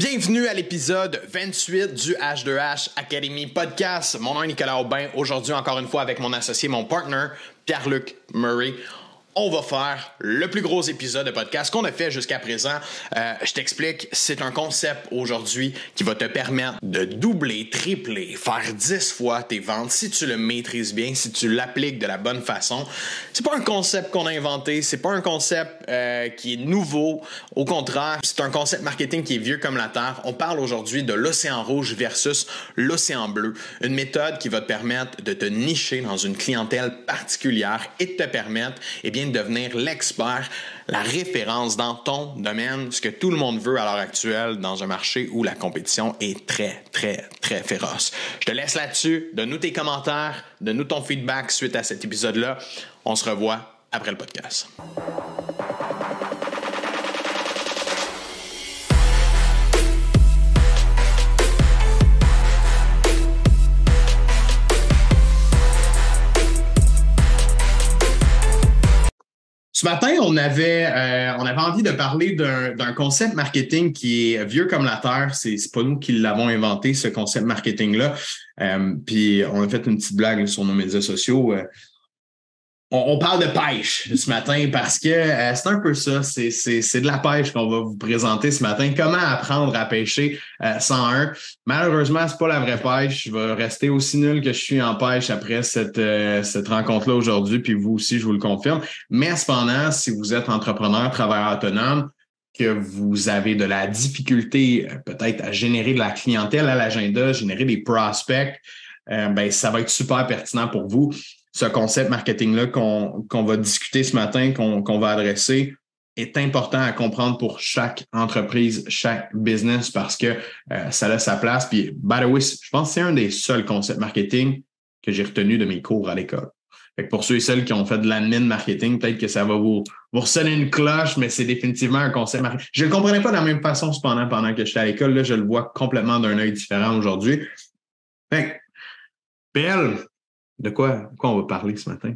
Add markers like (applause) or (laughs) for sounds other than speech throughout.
Bienvenue à l'épisode 28 du H2H Academy Podcast. Mon nom est Nicolas Aubin. Aujourd'hui, encore une fois, avec mon associé, mon partner, Pierre-Luc Murray on va faire le plus gros épisode de podcast qu'on a fait jusqu'à présent. Euh, je t'explique, c'est un concept aujourd'hui qui va te permettre de doubler, tripler, faire 10 fois tes ventes si tu le maîtrises bien, si tu l'appliques de la bonne façon. C'est pas un concept qu'on a inventé, c'est pas un concept euh, qui est nouveau. Au contraire, c'est un concept marketing qui est vieux comme la terre. On parle aujourd'hui de l'océan rouge versus l'océan bleu, une méthode qui va te permettre de te nicher dans une clientèle particulière et de te permettre, eh bien, devenir l'expert, la référence dans ton domaine, ce que tout le monde veut à l'heure actuelle dans un marché où la compétition est très, très, très féroce. Je te laisse là-dessus. Donne-nous tes commentaires, donne-nous ton feedback suite à cet épisode-là. On se revoit après le podcast. Ce matin, on avait, euh, on avait envie de parler d'un concept marketing qui est vieux comme la Terre. C'est pas nous qui l'avons inventé, ce concept marketing-là. Euh, puis on a fait une petite blague sur nos médias sociaux. Euh, on, parle de pêche ce matin parce que euh, c'est un peu ça. C'est de la pêche qu'on va vous présenter ce matin. Comment apprendre à pêcher euh, 101. Malheureusement, c'est pas la vraie pêche. Je vais rester aussi nul que je suis en pêche après cette, euh, cette rencontre-là aujourd'hui. Puis vous aussi, je vous le confirme. Mais cependant, si vous êtes entrepreneur, travailleur autonome, que vous avez de la difficulté euh, peut-être à générer de la clientèle à l'agenda, générer des prospects, ben, ça va être super pertinent pour vous ce concept marketing-là qu'on va discuter ce matin, qu'on va adresser, est important à comprendre pour chaque entreprise, chaque business parce que euh, ça a sa place. Puis, by the way, je pense que c'est un des seuls concepts marketing que j'ai retenu de mes cours à l'école. pour ceux et celles qui ont fait de l'admin marketing, peut-être que ça va vous, vous ressonner une cloche, mais c'est définitivement un concept marketing. Je ne le comprenais pas de la même façon cependant pendant que j'étais à l'école. Là, je le vois complètement d'un œil différent aujourd'hui. Belle, de quoi, on va parler ce matin?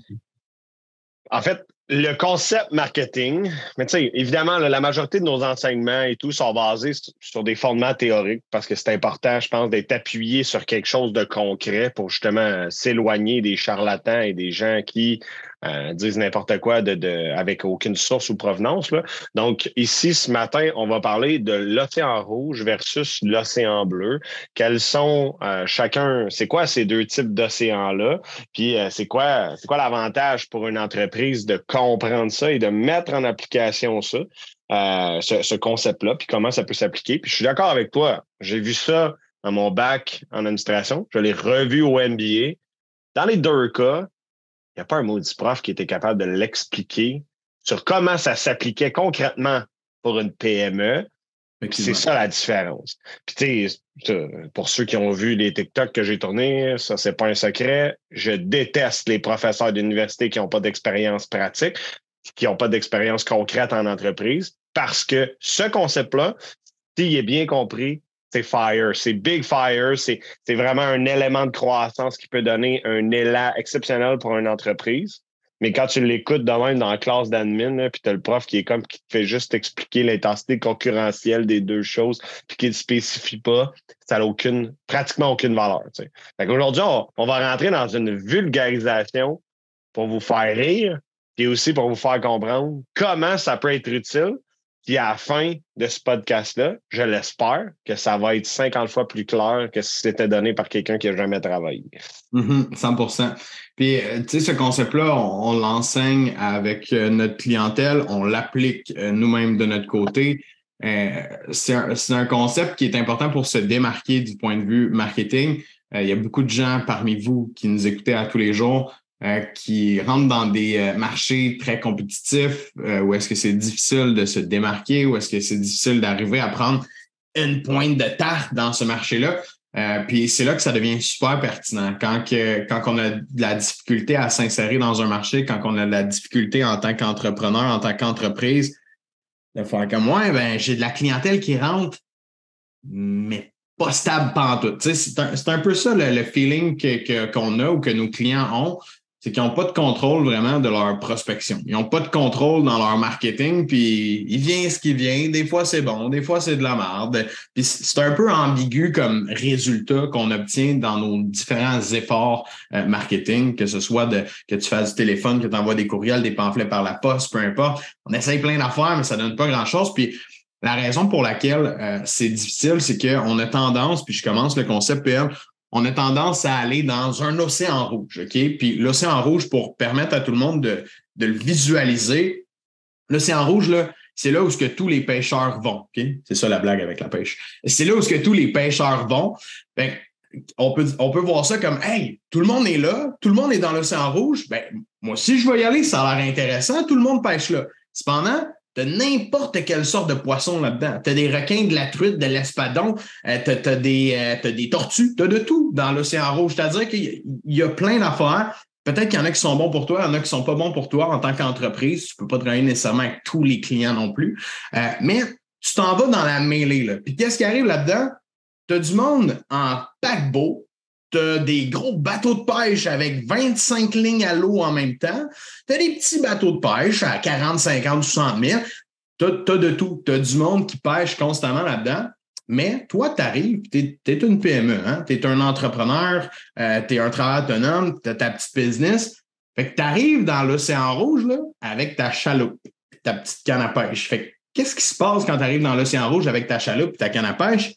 En fait, le concept marketing, mais tu sais, évidemment, la majorité de nos enseignements et tout sont basés sur des fondements théoriques parce que c'est important, je pense, d'être appuyé sur quelque chose de concret pour justement s'éloigner des charlatans et des gens qui euh, disent n'importe quoi de, de, avec aucune source ou provenance. Là. Donc, ici, ce matin, on va parler de l'océan rouge versus l'océan bleu. Quels sont euh, chacun, c'est quoi ces deux types d'océans-là? Puis, euh, c'est quoi, c'est quoi l'avantage pour une entreprise de comprendre ça et de mettre en application ça, ce, ce concept-là, puis comment ça peut s'appliquer? Puis, je suis d'accord avec toi. J'ai vu ça dans mon bac en administration. Je l'ai revu au MBA. Dans les deux cas, n'y a pas un maudit prof qui était capable de l'expliquer sur comment ça s'appliquait concrètement pour une PME. C'est ça la différence. Puis tu sais, pour ceux qui ont vu les TikTok que j'ai tournés, ça c'est pas un secret. Je déteste les professeurs d'université qui n'ont pas d'expérience pratique, qui n'ont pas d'expérience concrète en entreprise, parce que ce concept-là, s'il est bien compris, c'est fire, c'est big fire, c'est vraiment un élément de croissance qui peut donner un élan exceptionnel pour une entreprise. Mais quand tu l'écoutes de même dans la classe d'admin, puis tu as le prof qui est comme qui te fait juste expliquer l'intensité concurrentielle des deux choses, puis qui ne spécifie pas, ça n'a aucune, pratiquement aucune valeur. Aujourd'hui, on, on va rentrer dans une vulgarisation pour vous faire rire, et aussi pour vous faire comprendre comment ça peut être utile puis à la fin de ce podcast-là, je l'espère que ça va être 50 fois plus clair que si c'était donné par quelqu'un qui n'a jamais travaillé. 100 mm-hmm, Puis, euh, tu sais, ce concept-là, on, l'enseigne avec euh, notre clientèle, on l'applique euh, nous-mêmes de notre côté. c'est un, concept qui est important pour se démarquer du point de vue marketing. Il y a beaucoup de gens parmi vous qui nous écoutez à tous les jours euh, qui rentrent dans des euh, marchés très compétitifs, euh, où est-ce que c'est difficile de se démarquer, où est-ce que c'est difficile d'arriver à prendre une pointe de tarte dans ce marché-là. puis c'est là que ça devient super pertinent. Quand, que, quand on a de la difficulté à s'insérer dans un marché, quand on a de la difficulté en tant qu'entrepreneur, en tant qu'entreprise, de faire comme moi, ben, j'ai de la clientèle qui rentre, mais pas stable pantoute. C'est un, un peu ça le, feeling qu'on que, qu'on a ou que nos clients ont c'est qu'ils n'ont pas de contrôle vraiment de leur prospection. Ils n'ont pas de contrôle dans leur marketing, puis il vient ce qui vient. Des fois, c'est bon, des fois, c'est de la merde. Puis c'est un peu ambigu comme résultat qu'on obtient dans nos différents efforts euh, marketing, que ce soit de, que tu fasses du téléphone, que tu envoies des courriels, des pamphlets par la poste, peu importe. On essaye plein d'affaires, mais ça donne pas grand-chose. Puis la raison pour laquelle euh, c'est difficile, c'est qu'on a tendance, puis je commence le concept PM, on a tendance à aller dans un océan rouge, OK? Puis l'océan rouge, pour permettre à tout le monde de, le visualiser, l'océan rouge, là, c'est là où que tous les pêcheurs vont? C'est ça la blague avec la pêche. C'est là où ce que tous les pêcheurs vont. Ben, on peut, on voir ça comme Hey, tout le monde est là, tout le monde est dans l'océan rouge. Ben, moi, si je veux y aller, ça a l'air intéressant, tout le monde pêche là. Cependant, tu n'importe quelle sorte de poisson là-dedans. Tu as des requins, de la truite, de l'espadon, euh, tu as, des, euh, des tortues, de tout dans l'océan rouge. C'est-à-dire qu'il y a plein d'affaires. Peut-être qu'il y en a qui sont bons pour toi, il y en a qui sont pas bons pour toi en tant qu'entreprise. Tu peux pas travailler nécessairement avec tous les clients non plus. Euh, mais tu t'en vas dans la mêlée. Là. Puis qu'est-ce qui arrive là-dedans? Tu as du monde en paquebot des gros bateaux de pêche avec 25 lignes à l'eau en même temps. Tu as des petits bateaux de pêche à 40, 50, 60 000. Tu as, de tout. Tu as du monde qui pêche constamment là-dedans. Mais toi, tu arrives, tu es, une PME, hein? tu es un entrepreneur, euh, tu es un travailleur autonome, tu as ta petite business. Fait que tu arrives dans l'océan rouge avec ta chaloupe, ta petite canne à pêche. Fait qu'est-ce qui se passe quand tu arrives dans l'océan rouge avec ta chaloupe et ta canne à pêche?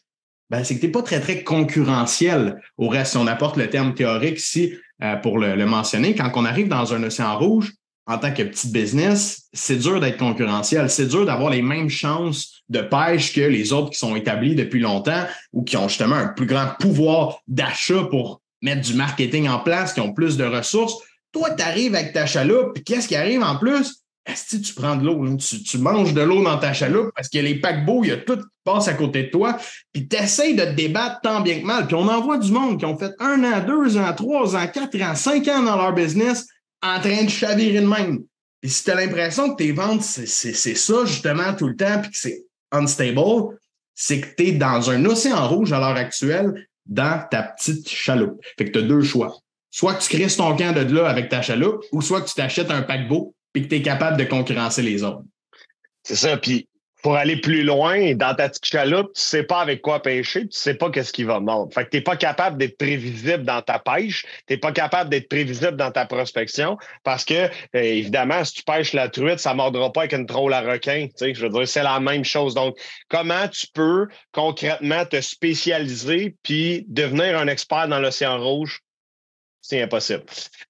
Ben, c'est que tu n'es pas très, très concurrentiel au reste. Si on apporte le terme théorique ici euh, pour le, mentionner, quand on arrive dans un océan rouge, en tant que petit business, c'est dur d'être concurrentiel. C'est dur d'avoir les mêmes chances de pêche que les autres qui sont établis depuis longtemps ou qui ont justement un plus grand pouvoir d'achat pour mettre du marketing en place, qui ont plus de ressources. Toi, tu arrives avec ta chaloupe, puis qu'est-ce qui arrive en plus? Si tu prends de l'eau, tu, manges de l'eau dans ta chaloupe parce que les paquebots, il y a tout qui passe à côté de toi, puis tu essaies de te débattre tant bien que mal. Puis on en voit du monde qui ont fait un an, deux ans, trois ans, quatre ans, cinq ans dans leur business en train de chavirer de même. Puis si tu as l'impression que tes ventes, c'est ça justement tout le temps, puis que c'est unstable, c'est que tu es dans un océan rouge à l'heure actuelle dans ta petite chaloupe. Fait que tu as deux choix. Soit que tu crées ton camp de là avec ta chaloupe, ou soit que tu t'achètes un paquebot puis que tu es capable de concurrencer les autres. C'est ça. Puis pour aller plus loin, dans ta petite chaloupe, tu sais pas avec quoi pêcher, tu sais pas qu'est-ce qui va mordre. Fait que t'es pas capable d'être prévisible dans ta pêche, t'es pas capable d'être prévisible dans ta prospection parce que, euh, évidemment, si tu pêches la truite, ça mordra pas avec une troll à requin. Je veux dire, c'est la même chose. Donc, comment tu peux concrètement te spécialiser puis devenir un expert dans l'océan rouge? C'est impossible.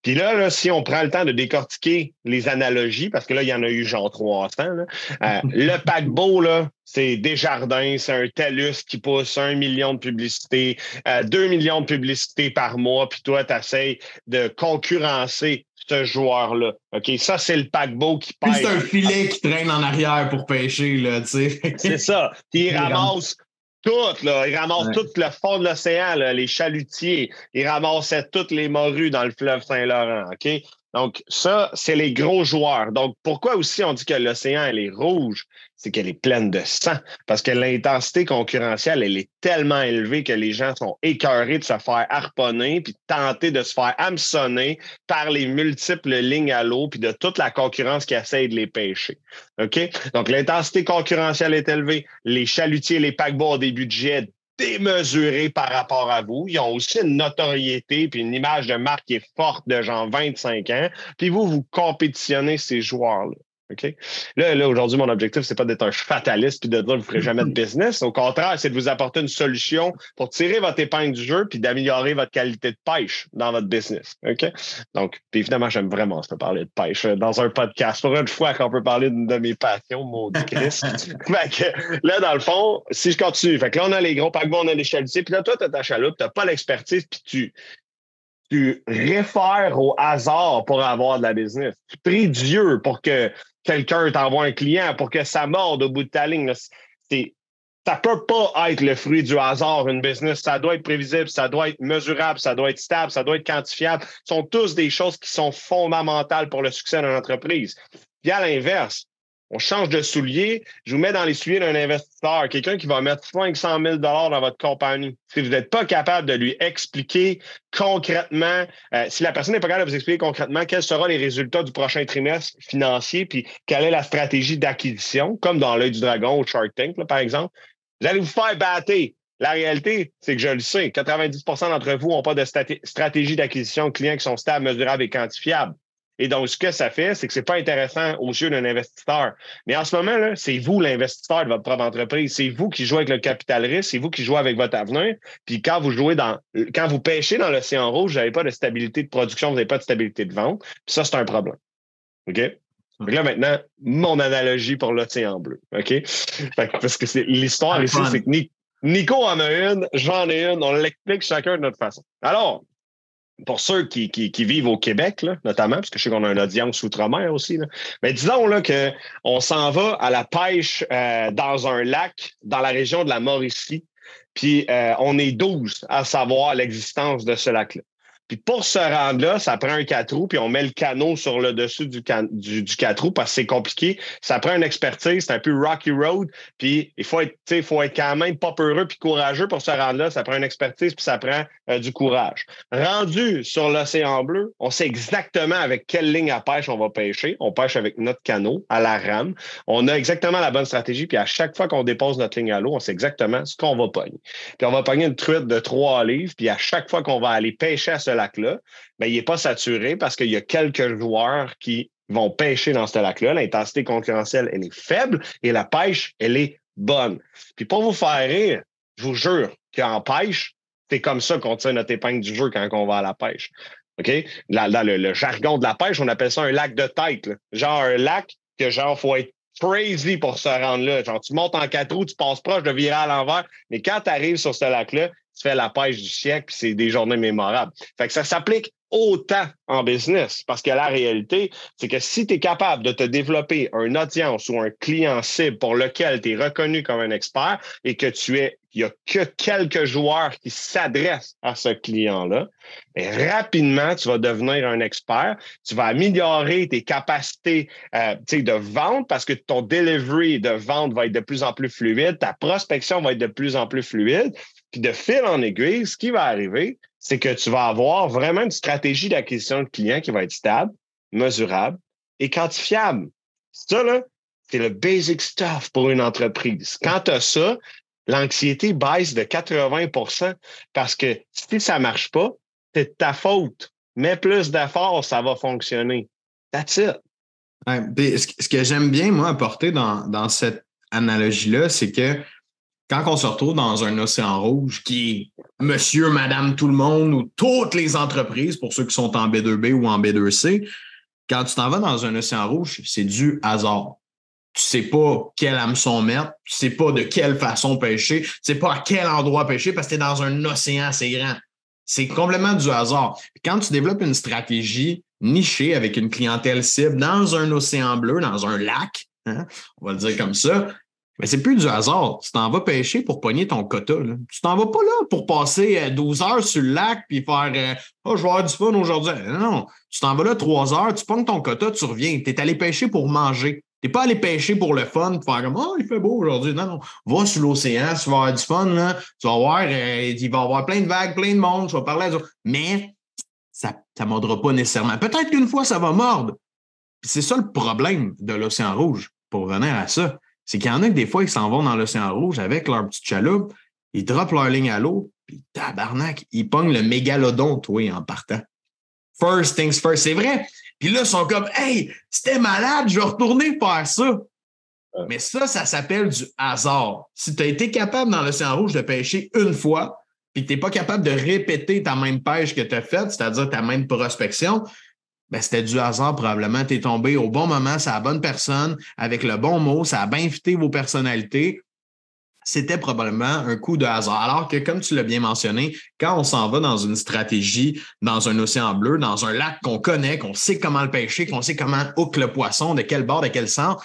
Puis là, là, si on prend le temps de décortiquer les analogies, parce que là, il y en a eu genre 300, là, euh, le paquebot, là, c'est Desjardins, c'est un TELUS qui pousse un million de publicités, euh, deux millions de publicités par mois, puis toi, tu essaies de concurrencer ce joueur-là. OK, ça, c'est le paquebot qui pêche. C'est un filet qui traîne en arrière pour pêcher, là, tu sais. c'est ça. Puis il (laughs) ramasse tout, là. Ils ramassent tout le fond de l'océan, les chalutiers. Ils ramassaient toutes les morues dans le fleuve Saint-Laurent. OK? Donc, ça, c'est les gros joueurs. Donc, pourquoi aussi on dit que l'océan, elle est rouge? C'est qu'elle est pleine de sang. Parce que l'intensité concurrentielle, elle est tellement élevée que les gens sont écœurés de se faire harponner puis tenter de se faire hameçonner par les multiples lignes à l'eau puis de toute la concurrence qui essaie de les pêcher. OK? Donc, l'intensité concurrentielle est élevée. Les chalutiers, les paquebots ont des budgets démesurés par rapport à vous. Ils ont aussi une notoriété puis une image de marque qui est forte de genre 25 ans. Puis vous, vous compétitionnez ces joueurs-là. OK? Là, là aujourd'hui, mon objectif, c'est pas d'être un fataliste puis de dire que vous ne ferez jamais de business. Au contraire, c'est de vous apporter une solution pour tirer votre épingle du jeu puis d'améliorer votre qualité de pêche dans votre business. OK? Donc, évidemment, j'aime vraiment se parler de pêche euh, dans un podcast. Pour une fois qu'on peut parler d'une de mes passions, maudit Chris. (laughs) fait que, là, dans le fond, si je continue, fait que là, on a les gros paquebots, on a les chalutiers, puis là, toi, tu as ta chaloupe, tu n'as pas l'expertise, puis tu, tu réfères au hasard pour avoir de la business. Tu pries Dieu pour que quelqu'un t'envoie un client pour que ça morde au bout de ta ligne. C'est, ça peut pas être le fruit du hasard, une business. Ça doit être prévisible, ça doit être mesurable, ça doit être stable, ça doit être quantifiable. Ce sont tous des choses qui sont fondamentales pour le succès d'une entreprise. Puis à l'inverse, on change de souliers, je vous mets dans les souliers d'un investisseur, quelqu'un qui va mettre 500 000 dans votre compagnie. Si vous n'êtes pas capable de lui expliquer concrètement, euh, si la personne n'est pas capable de vous expliquer concrètement quels seront les résultats du prochain trimestre financier, puis quelle est la stratégie d'acquisition, comme dans l'œil du dragon ou Shark Tank, par exemple, vous allez vous faire battre. La réalité, c'est que je le sais, 90% d'entre vous n'ont pas de stratégie d'acquisition de clients qui sont stables, mesurables et quantifiables. Et donc, ce que ça fait, c'est que c'est pas intéressant aux yeux d'un investisseur. Mais en ce moment, c'est vous l'investisseur de votre propre entreprise. C'est vous qui jouez avec le capital risque, c'est vous qui jouez avec votre avenir. Puis quand vous jouez dans, quand vous pêchez dans l'océan rouge, vous n'avez pas de stabilité de production, vous n'avez pas de stabilité de vente. Puis ça, c'est un problème. OK? Donc là, maintenant, mon analogie pour l'océan bleu. OK? parce que c'est l'histoire ici, c'est que Nico en a une, j'en ai une, on l'explique chacun de notre façon. Alors, pour ceux qui, vivent au Québec, notamment, parce que je sais qu'on a une audience outre-mer aussi, mais disons là, qu'on s'en va à la pêche euh, dans un lac dans la région de la Mauricie, puis euh, on est 12 à savoir l'existence de ce lac-là. Puis pour se rendre là, ça prend un quatre roues, puis on met le canot sur le dessus du, du quatre roues parce que c'est compliqué. Ça prend une expertise, c'est un peu rocky road, puis il faut être, faut être quand même pas peureux puis courageux pour se rendre là. Ça prend une expertise, puis ça prend euh, du courage. Rendu sur l'océan bleu, on sait exactement avec quelle ligne à pêche on va pêcher. On pêche avec notre canot à la rame. On a exactement la bonne stratégie, puis à chaque fois qu'on dépose notre ligne à l'eau, on sait exactement ce qu'on va pogner. Puis on va pogner une truite de trois livres, puis à chaque fois qu'on va aller pêcher à ce lac-là, ben, il n'est pas saturé parce qu'il y a quelques joueurs qui vont pêcher dans ce lac-là. L'intensité concurrentielle, elle est faible et la pêche, elle est bonne. Puis pour vous faire rire, je vous jure qu'en pêche, c'est comme ça qu'on tire notre épingle du jeu quand on va à la pêche. OK? Dans, le, jargon de la pêche, on appelle ça un lac de tête. Genre un lac que genre, faut être crazy pour se rendre là. Genre, tu montes en quatre roues, tu passes proche de virer à l'envers, mais quand tu arrives sur ce lac-là, tu fais la pêche du siècle, puis c'est des journées mémorables. Fait que ça s'applique autant en business. Parce que la réalité, c'est que si tu es capable de te développer une audience ou un client cible pour lequel tu es reconnu comme un expert et que tu es, il n'y a que quelques joueurs qui s'adressent à ce client-là, ben, rapidement, tu vas devenir un expert. Tu vas améliorer tes capacités euh, de vente parce que ton delivery de vente va être de plus en plus fluide, ta prospection va être de plus en plus fluide. Puis de fil en aiguille, ce qui va arriver, c'est que tu vas avoir vraiment une stratégie d'acquisition de clients qui va être stable, mesurable et quantifiable. Ça, là, c'est le basic stuff pour une entreprise. Quand tu as ça, l'anxiété baisse de 80% parce que si ça ne marche pas, c'est ta faute. Mets plus d'efforts, ça va fonctionner. That's it. ce que j'aime bien, moi, apporter dans, dans cette analogie-là, c'est que quand on se retrouve dans un océan rouge qui est monsieur, madame, tout le monde ou toutes les entreprises, pour ceux qui sont en B2B ou en B2C, quand tu t'en vas dans un océan rouge, c'est du hasard. Tu sais pas quel hameçon mettre, tu sais pas de quelle façon pêcher, tu sais pas à quel endroit pêcher parce que tu es dans un océan assez grand. C'est complètement du hasard. Quand tu développes une stratégie nichée avec une clientèle cible dans un océan bleu, dans un lac, hein, on va le dire comme ça, mais c'est plus du hasard. Tu t'en vas pêcher pour pogner ton quota. Là. Tu t'en vas pas là pour passer 12 euh, heures sur le lac puis faire Oh, je vais avoir du fun aujourd'hui. Non, tu t'en vas là 3 heures, tu pognes ton quota, tu reviens. Tu es allé pêcher pour manger. Tu n'es pas allé pêcher pour le fun, pour faire Oh, il fait beau aujourd'hui. Non, non. Va sur l'océan, tu vas avoir du fun. Là. Tu vas voir, euh, il va y avoir plein de vagues, plein de monde, tu vas parler à Mais ça ne mordra pas nécessairement. Peut-être qu'une fois, ça va mordre. C'est ça le problème de l'océan rouge, pour revenir à ça c'est qu'il y en a que des fois, ils s'en vont dans l'océan rouge avec leur petite chaloupe, ils droppent leur ligne à l'eau, puis tabarnak, ils pognent le mégalodon, toi, en partant. First things first, c'est vrai. Puis là, ils sont comme, hey, c'était malade, je vais retourner faire ça. Mais ça, ça s'appelle du hasard. Si tu as été capable dans l'océan rouge de pêcher une fois, puis que tu n'es pas capable de répéter ta même pêche que tu as faite, c'est-à-dire ta même prospection, ben, c'était du hasard probablement. Tu es tombé au bon moment, c'est la bonne personne, avec le bon mot, ça a bien fité vos personnalités. C'était probablement un coup de hasard. Alors que, comme tu l'as bien mentionné, quand on s'en va dans une stratégie, dans un océan bleu, dans un lac qu'on connaît, qu'on sait comment le pêcher, qu'on sait comment hook le poisson, de quel bord, de quel sens,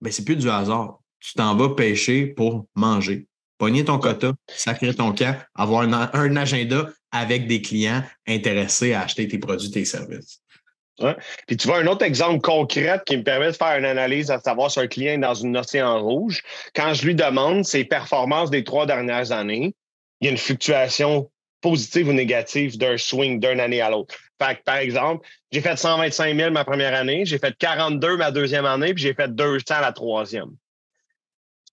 ben, c'est plus du hasard. Tu t'en vas pêcher pour manger. Pogner ton quota, sacrer ton camp, avoir un agenda avec des clients intéressés à acheter tes produits, tes services. Puis tu vois un autre exemple concret qui me permet de faire une analyse à savoir si un client est dans une océan rouge. Quand je lui demande ses performances des trois dernières années, il y a une fluctuation positive ou négative d'un swing d'une année à l'autre. par exemple, j'ai fait 125 000 ma première année, j'ai fait 42 ma deuxième année, puis j'ai fait 200 la troisième.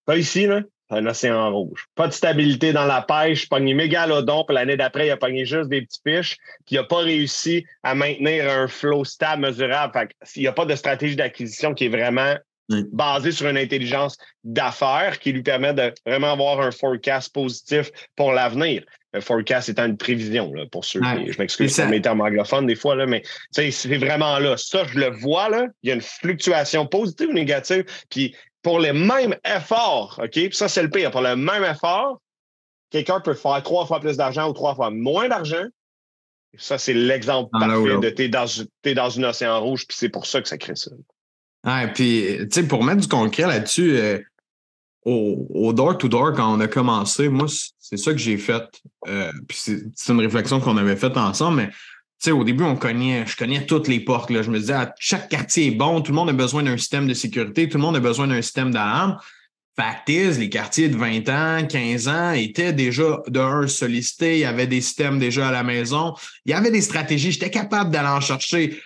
Pas ici, là, un océan rouge. Pas de stabilité dans la pêche, pogné mégalodon, puis l'année d'après, il a pogné juste des petits fiches, puis il n'a pas réussi à maintenir un flow stable, mesurable. Fait il n'y a pas de stratégie d'acquisition qui est vraiment basée sur une intelligence d'affaires qui lui permet de vraiment avoir un forecast positif pour l'avenir. Le forecast étant une prévision, là, pour ceux qui, je m'excuse pour mes termes anglophones des fois, là, mais c'est vraiment là. Ça, je le vois, là, il y a une fluctuation positive ou négative, puis pour les mêmes efforts, OK? Puis ça, c'est le pire. Pour le même effort, quelqu'un peut faire trois fois plus d'argent ou trois fois moins d'argent. Ça, c'est l'exemple ah, parfait de t'es dans, es dans une océan rouge, puis c'est pour ça que ça crée ça. Ah, puis, tu sais, pour mettre du concret là-dessus, euh, au door-to-door, quand on a commencé, moi, c'est ça que j'ai fait. Euh, puis c'est une réflexion qu'on avait faite ensemble, mais sais, au début, on cognait, je cognais toutes les portes. Je me disais, ah, chaque quartier est bon, tout le monde a besoin d'un système de sécurité, tout le monde a besoin d'un système d'alarme. Fact les quartiers de 20 ans, 15 ans étaient déjà d'un sollicités, il y avait des systèmes déjà à la maison, il y avait des stratégies, j'étais capable d'aller en chercher.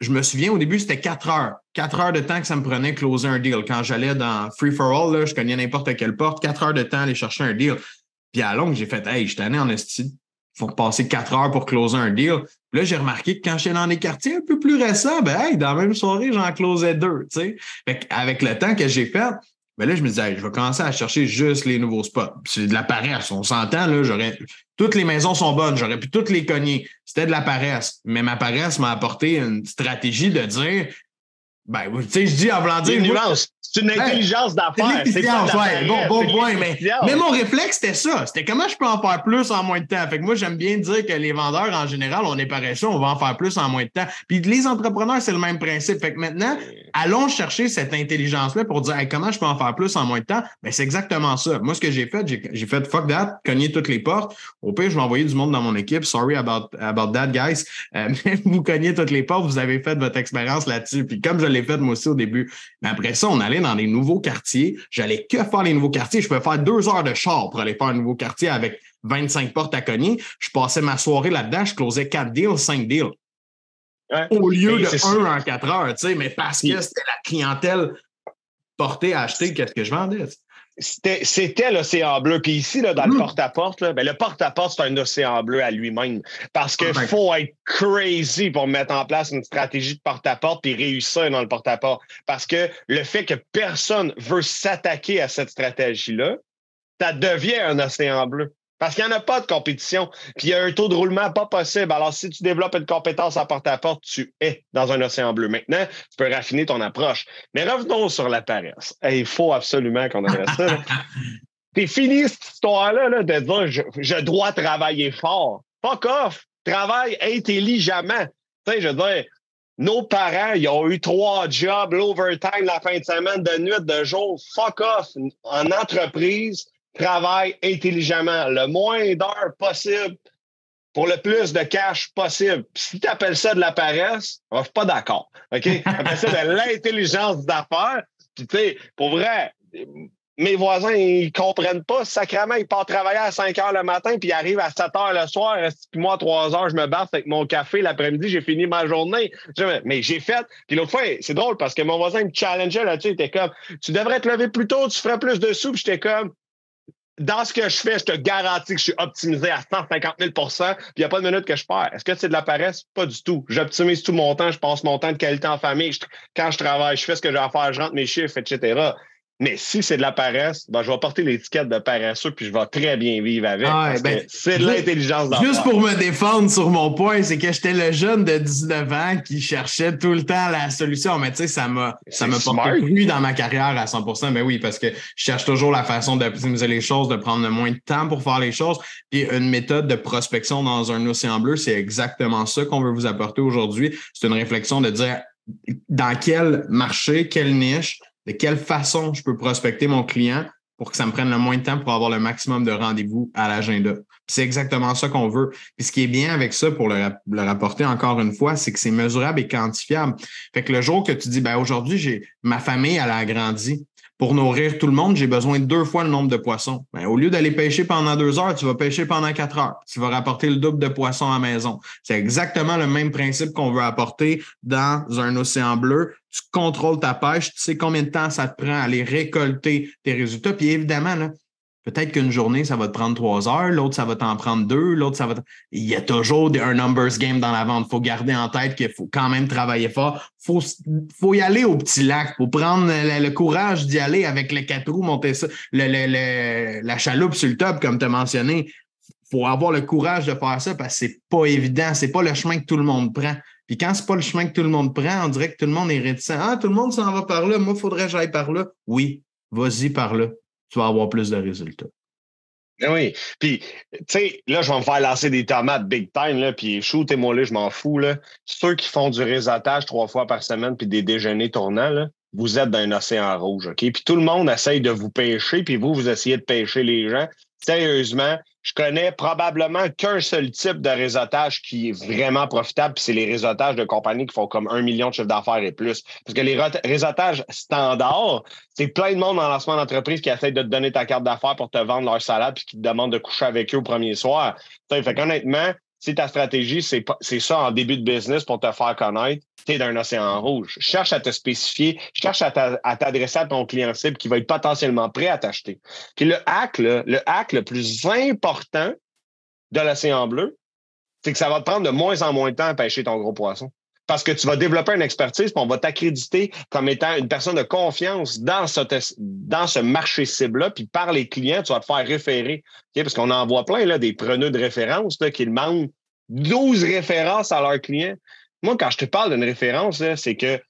Je me souviens, au début, c'était 4 heures. 4 heures de temps que ça me prenait closer un deal. Quand j'allais dans Free for All, je cognais n'importe quelle porte, 4 heures de temps aller chercher un deal. Puis à longue, j'ai fait, hey, je allé en esti faut passer quatre heures pour closer un deal. là, j'ai remarqué que quand j'étais dans des quartiers un peu plus récents, ben, hey, dans la même soirée, j'en closais deux, tu sais. avec le temps que j'ai fait, ben là, je me disais, je vais commencer à chercher juste les nouveaux spots. C'est de la paresse. On s'entend, là, j'aurais. Toutes les maisons sont bonnes, j'aurais pu toutes les cogner. C'était de la paresse. Mais ma paresse m'a apporté une stratégie de dire ben, tu sais, je dis en blanc dire. C'est une intelligence d'affaires. C'est ouais, bon, bon point. Mais, mais mon réflexe, c'était ça. C'était comment je peux en faire plus en moins de temps? Fait que moi, j'aime bien dire que les vendeurs, en général, on est paresseux, on va en faire plus en moins de temps. Puis les entrepreneurs, c'est le même principe. Fait que maintenant, allons chercher cette intelligence-là pour dire comment je peux en faire plus en moins de temps? Ben, c'est exactement ça. Moi, ce que j'ai fait, j'ai fait fuck that, cogner toutes les portes. Au pire, je vais envoyer du monde dans mon équipe. Sorry about, about that, guys. Euh, (laughs) mais vous cognez toutes les portes, vous avez fait votre expérience là-dessus. Puis comme je l'ai fait moi aussi au début. Mais après ça, on dans les nouveaux quartiers. J'allais que faire les nouveaux quartiers. Je pouvais faire deux heures de char pour aller faire un nouveau quartier avec 25 portes à cogner. Je passais ma soirée là-dedans. Je closais quatre deals, cinq deals. Au lieu de un en quatre heures, tu sais, mais parce que c'était la clientèle portée à acheter qu'est-ce que je vendais. C'était l'océan bleu. Puis ici, là, dans le mm. porte-à-porte, ben, le porte-à-porte, c'est un océan bleu à lui-même. Parce qu'il faut être crazy pour mettre en place une stratégie de porte-à-porte et réussir dans le porte-à-porte. Parce que le fait que personne veut s'attaquer à cette stratégie-là, ça devient un océan bleu. Parce qu'il n'y en a pas de compétition. Puis il y a un taux de roulement pas possible. Alors, si tu développes une compétence à porte-à-porte, tu es dans un océan bleu. Maintenant, tu peux raffiner ton approche. Mais revenons sur la paresse. il faut absolument qu'on ait ça. (laughs) C'est fini cette histoire-là de dire je, je, dois travailler fort. Fuck off! Travaille intelligemment. Tu sais, je veux dire, nos parents, ils ont eu trois jobs, l'overtime, la fin de semaine, de nuit, de jour. Fuck off! En entreprise, travaille intelligemment, le moins d'heures possible pour le plus de cash possible. si tu appelles ça de la paresse, je suis pas d'accord. OK? Appelle ça de (laughs) l'intelligence d'affaires. Puis, tu sais, pour vrai, mes voisins, ils comprennent pas. Sacrément, ils partent travailler à 5 heures le matin, puis ils arrivent à 7 heures le soir. Puis moi, à 3 heures, je me bats avec mon café. L'après-midi, j'ai fini ma journée? Mais j'ai fait. Puis l'autre fois, c'est drôle parce que mon voisin me challengeait là-dessus. Il était comme, tu devrais te lever plus tôt, tu ferais plus de sous. Puis j'étais comme, dans ce que je fais, je te garantis que je suis optimisé à 150 000 puis il n'y a pas de minute que je perds. Est-ce que c'est de la paresse? Pas du tout. J'optimise tout mon temps, je passe mon temps de qualité en famille. quand je travaille, je fais ce que j'ai à faire, je rentre mes chiffres, etc. Mais si c'est de la paresse, ben, je vais porter l'étiquette de paresseux puis je vais très bien vivre avec. Ah, ben, c'est de l'intelligence Juste pour me défendre sur mon point, c'est que j'étais le jeune de 19 ans qui cherchait tout le temps la solution. Mais tu sais, ça m'a ça m'a porté plus dans ma carrière à 100 Mais ben oui, parce que je cherche toujours la façon d'optimiser les choses, de prendre le moins de temps pour faire les choses. Puis une méthode de prospection dans un océan bleu, c'est exactement ça qu'on veut vous apporter aujourd'hui. C'est une réflexion de dire dans quel marché, quelle niche, de quelle façon je peux prospecter mon client pour que ça me prenne le moins de temps pour avoir le maximum de rendez-vous à l'agenda? C'est exactement ça qu'on veut. Puis ce qui est bien avec ça, pour le, rapporter encore une fois, c'est que c'est mesurable et quantifiable. Fait que le jour que tu dis, ben aujourd'hui, j'ai ma famille, a agrandi pour nourrir tout le monde, j'ai besoin de deux fois le nombre de poissons. Ben, au lieu d'aller pêcher pendant deux heures, tu vas pêcher pendant quatre heures. Tu vas rapporter le double de poissons à maison. C'est exactement le même principe qu'on veut apporter dans un océan bleu. Tu contrôles ta pêche, tu sais combien de temps ça te prend à aller récolter tes résultats. Puis évidemment, là, Peut-être qu'une journée, ça va te prendre trois heures, l'autre, ça va t'en prendre deux, l'autre, ça va Il y a toujours un numbers game dans la vente. Il faut garder en tête qu'il faut quand même travailler fort. Il faut, faut y aller au petit lac. Il faut prendre le, courage d'y aller avec les quatre roues, monter ça, le, la chaloupe sur le top, comme tu as mentionné. Il faut avoir le courage de faire ça parce que c'est pas évident. C'est pas le chemin que tout le monde prend. Puis quand c'est pas le chemin que tout le monde prend, on dirait que tout le monde est réticent. Ah, tout le monde s'en va par là. Moi, faudrait que j'aille par là. Oui, vas-y par là tu vas avoir plus de résultats. Ben oui. Puis, tu sais, là, je vais me faire lancer des tomates big time, là, puis shootez-moi là, je m'en fous, là. Ceux qui font du réseautage trois fois par semaine puis des déjeuners tournants, vous êtes dans un océan rouge, OK? Puis tout le monde essaye de vous pêcher, puis vous, vous essayez de pêcher les gens. Sérieusement, je connais probablement qu'un seul type de réseautage qui est vraiment profitable, puis c'est les réseautages de compagnies qui font comme un million de chiffre d'affaires et plus. Parce que les réseautages standards, c'est plein de monde en lancement d'entreprise qui essaie de te donner ta carte d'affaires pour te vendre leur salade puis qui te demandent de coucher avec eux au premier soir. fait qu'honnêtement, si ta stratégie, c'est, ça en début de business pour te faire connaître, tu es d'un océan rouge. Cherche à te spécifier, cherche à, t'adresser à ton client cible qui va être potentiellement prêt à t'acheter. Puis le hack, le hack le plus important de l'océan bleu, c'est que ça va te prendre de moins en moins de temps à pêcher ton gros poisson. Parce que tu vas développer une expertise, puis on va t'accréditer comme étant une personne de confiance dans ce, dans ce marché cible-là, puis par les clients, tu vas te faire référer. Parce qu'on en voit plein, là, des preneurs de référence là, qui demandent 12 références à leurs clients. Moi, quand je te parle d'une référence, c'est que tu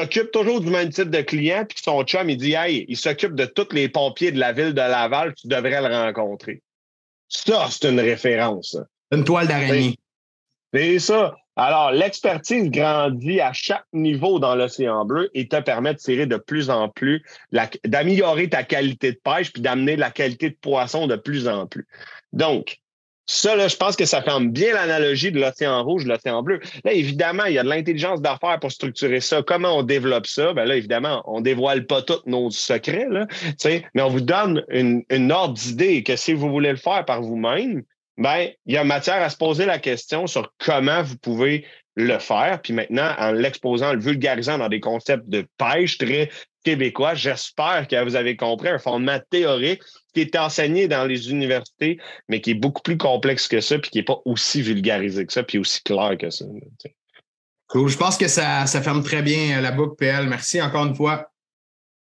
t'occupes toujours du même type de client, puis son chum, il dit Hey, il s'occupe de tous les pompiers de la ville de Laval, tu devrais le rencontrer. Ça, c'est une référence. Une toile d'araignée. C'est ça. Alors, l'expertise grandit à chaque niveau dans l'océan bleu et te permet de tirer de plus en plus, d'améliorer ta qualité de pêche puis d'amener la qualité de poisson de plus en plus. Donc, ça, là, je pense que ça ferme bien l'analogie de l'océan rouge, de l'océan bleu. Là, évidemment, il y a de l'intelligence d'affaires pour structurer ça. Comment on développe ça? Ben là, évidemment, on dévoile pas tous nos secrets, là, mais on vous donne une, une ordre d'idée que si vous voulez le faire par vous-même, ben, il y a matière à se poser la question sur comment vous pouvez le faire. Puis maintenant, en l'exposant, en le vulgarisant dans des concepts de pêche très québécois, j'espère que vous avez compris un fondement théorique qui est enseigné dans les universités, mais qui est beaucoup plus complexe que ça, puis qui n'est pas aussi vulgarisé que ça, puis aussi clair que ça. Cool. Je pense que ça, ça ferme très bien la boucle, PL. Merci encore une fois.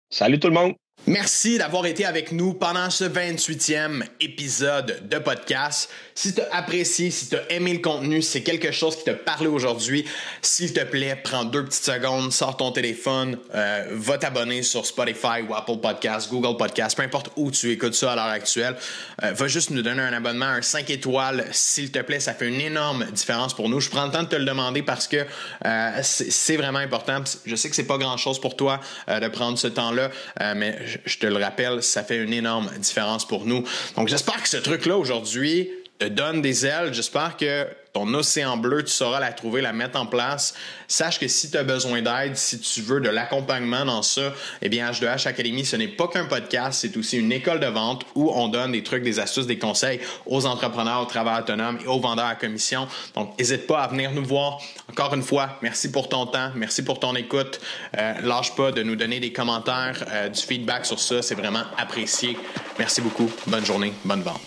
Salut tout le monde. Merci d'avoir été avec nous pendant ce 28e épisode de podcast. Si tu as apprécié, si tu as aimé le contenu, si c'est quelque chose qui t'a parlé aujourd'hui, s'il te plaît, prends deux petites secondes, sors ton téléphone, euh, va t'abonner sur Spotify ou Apple Podcast, Google Podcast, peu importe où tu écoutes ça à l'heure actuelle. Euh, va juste nous donner un abonnement, un 5 étoiles, s'il te plaît. Ça fait une énorme différence pour nous. Je prends le temps de te le demander parce que euh, c'est vraiment important. Je sais que c'est pas grand-chose pour toi de prendre ce temps-là, mais je te le rappelle, ça fait une énorme différence pour nous. Donc, j'espère que ce truc-là aujourd'hui te donne des ailes. J'espère que ton océan bleu, tu sauras la trouver, la mettre en place. Sache que si tu as besoin d'aide, si tu veux de l'accompagnement dans ça, eh bien, H2H Academy, ce n'est pas qu'un podcast, c'est aussi une école de vente où on donne des trucs, des astuces, des conseils aux entrepreneurs, aux travailleurs autonomes et aux vendeurs à commission. Donc, n'hésite pas à venir nous voir. Encore une fois, merci pour ton temps, merci pour ton écoute. Euh, lâche pas de nous donner des commentaires, euh, du feedback sur ça, c'est vraiment apprécié. Merci beaucoup. Bonne journée, bonne vente.